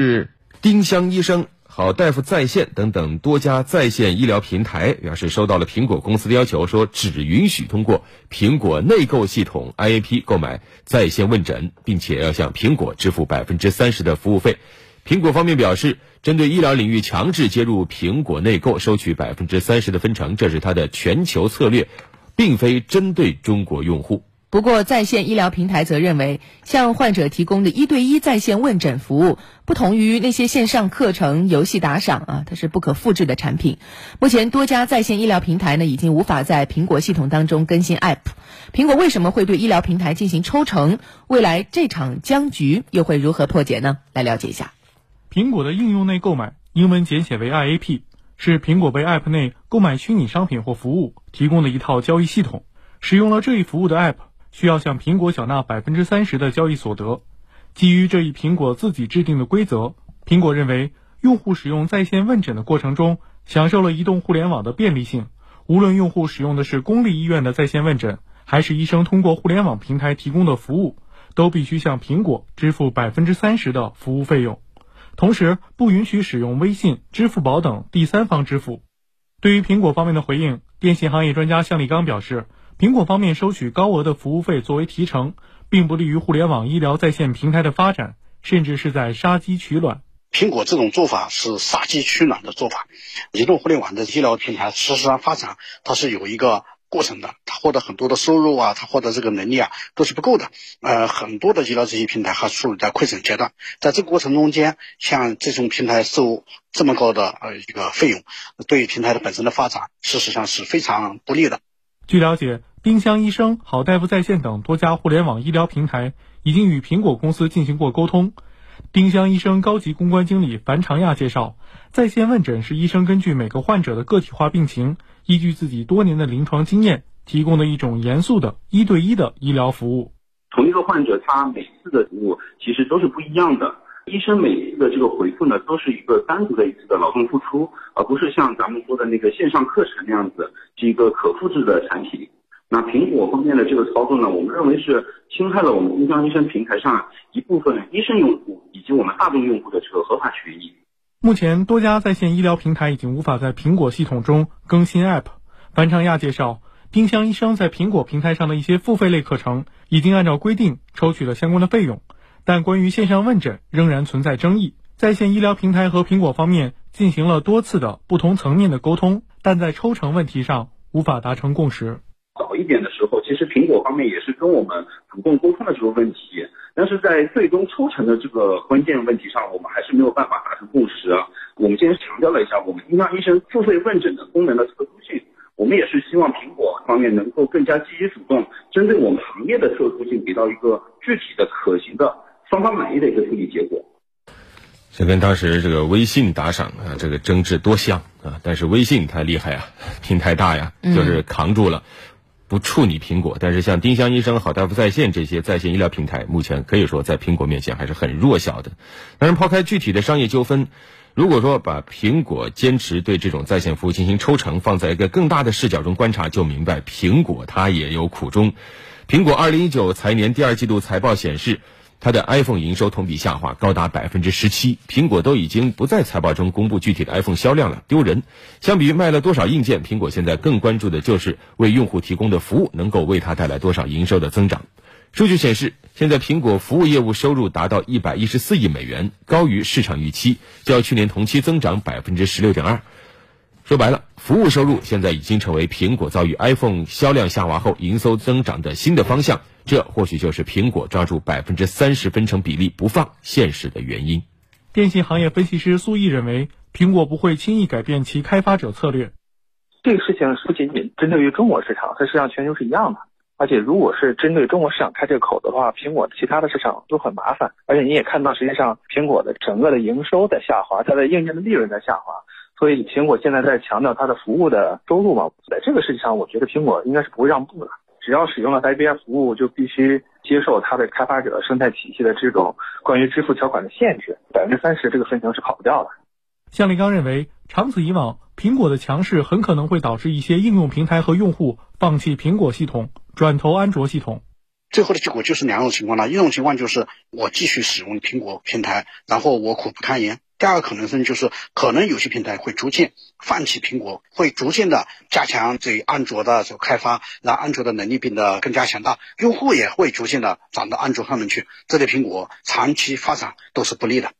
是丁香医生、好大夫在线等等多家在线医疗平台表示收到了苹果公司的要求，说只允许通过苹果内购系统 IAP 购买在线问诊，并且要向苹果支付百分之三十的服务费。苹果方面表示，针对医疗领域强制接入苹果内购，收取百分之三十的分成，这是它的全球策略，并非针对中国用户。不过，在线医疗平台则认为，向患者提供的一对一在线问诊服务，不同于那些线上课程、游戏打赏啊，它是不可复制的产品。目前，多家在线医疗平台呢，已经无法在苹果系统当中更新 App。苹果为什么会对医疗平台进行抽成？未来这场僵局又会如何破解呢？来了解一下。苹果的应用内购买，英文简写为 IAP，是苹果为 App 内购买虚拟商品或服务提供的一套交易系统。使用了这一服务的 App。需要向苹果缴纳百分之三十的交易所得。基于这一苹果自己制定的规则，苹果认为用户使用在线问诊的过程中，享受了移动互联网的便利性。无论用户使用的是公立医院的在线问诊，还是医生通过互联网平台提供的服务，都必须向苹果支付百分之三十的服务费用。同时，不允许使用微信、支付宝等第三方支付。对于苹果方面的回应，电信行业专家向立刚表示。苹果方面收取高额的服务费作为提成，并不利于互联网医疗在线平台的发展，甚至是在杀鸡取卵。苹果这种做法是杀鸡取卵的做法。移动互联网的医疗平台事实上发展，它是有一个过程的，它获得很多的收入啊，它获得这个能力啊，都是不够的。呃，很多的医疗这些平台还处于在亏损阶段，在这个过程中间，像这种平台收这么高的呃一个费用，对于平台的本身的发展，事实上是非常不利的。据了解。丁香医生、好大夫在线等多家互联网医疗平台已经与苹果公司进行过沟通。丁香医生高级公关经理樊长亚介绍，在线问诊是医生根据每个患者的个体化病情，依据自己多年的临床经验提供的一种严肃的一对一的医疗服务。同一个患者，他每次的服务其实都是不一样的。医生每次的这个回复呢，都是一个单独的一次的劳动付出，而不是像咱们说的那个线上课程那样子，是一个可复制的产品。那苹果方面的这个操作呢，我们认为是侵害了我们丁香医生平台上一部分医生用户以及我们大众用户的这个合法权益。目前，多家在线医疗平台已经无法在苹果系统中更新 App。樊长亚介绍，丁香医生在苹果平台上的一些付费类课程已经按照规定抽取了相关的费用，但关于线上问诊仍然存在争议。在线医疗平台和苹果方面进行了多次的不同层面的沟通，但在抽成问题上无法达成共识。早一点的时候，其实苹果方面也是跟我们主动沟通了这个问题，但是在最终抽成的这个关键问题上，我们还是没有办法达成共识。我们今天强调了一下我们丁香医生付费问诊的功能的特殊性，我们也是希望苹果方面能够更加积极主动，针对我们行业的特殊性，给到一个具体的、可行的、双方满意的一个处理结果。这跟当时这个微信打赏啊，这个争执多像啊！但是微信太厉害啊，平台大呀，就是扛住了。不触你苹果，但是像丁香医生、好大夫在线这些在线医疗平台，目前可以说在苹果面前还是很弱小的。但是抛开具体的商业纠纷，如果说把苹果坚持对这种在线服务进行抽成放在一个更大的视角中观察，就明白苹果它也有苦衷。苹果二零一九财年第二季度财报显示。它的 iPhone 营收同比下滑高达百分之十七，苹果都已经不在财报中公布具体的 iPhone 销量了，丢人。相比于卖了多少硬件，苹果现在更关注的就是为用户提供的服务能够为它带来多少营收的增长。数据显示，现在苹果服务业务收入达到一百一十四亿美元，高于市场预期，较去年同期增长百分之十六点二。说白了，服务收入现在已经成为苹果遭遇 iPhone 销量下滑后营收增长的新的方向。这或许就是苹果抓住百分之三十分成比例不放现实的原因。电信行业分析师苏毅认为，苹果不会轻易改变其开发者策略。这个事情不仅仅针对于中国市场，它实际上全球是一样的。而且，如果是针对中国市场开这个口的话，苹果其他的市场都很麻烦。而且你也看到，实际上苹果的整个的营收在下滑，它的硬件的利润在下滑。所以，苹果现在在强调它的服务的收入嘛，在这个事情上，我觉得苹果应该是不会让步的。只要使用了 IBM 服务，就必须接受它的开发者生态体系的这种关于支付条款的限制，百分之三十这个分成是跑不掉的。向立刚认为，长此以往，苹果的强势很可能会导致一些应用平台和用户放弃苹果系统，转投安卓系统。最后的结果就是两种情况了，一种情况就是我继续使用苹果平台，然后我苦不堪言；第二个可能性就是，可能有些平台会逐渐放弃苹果，会逐渐的加强对安卓的这个开发，让安卓的能力变得更加强大，用户也会逐渐的转到安卓上面去，这对苹果长期发展都是不利的。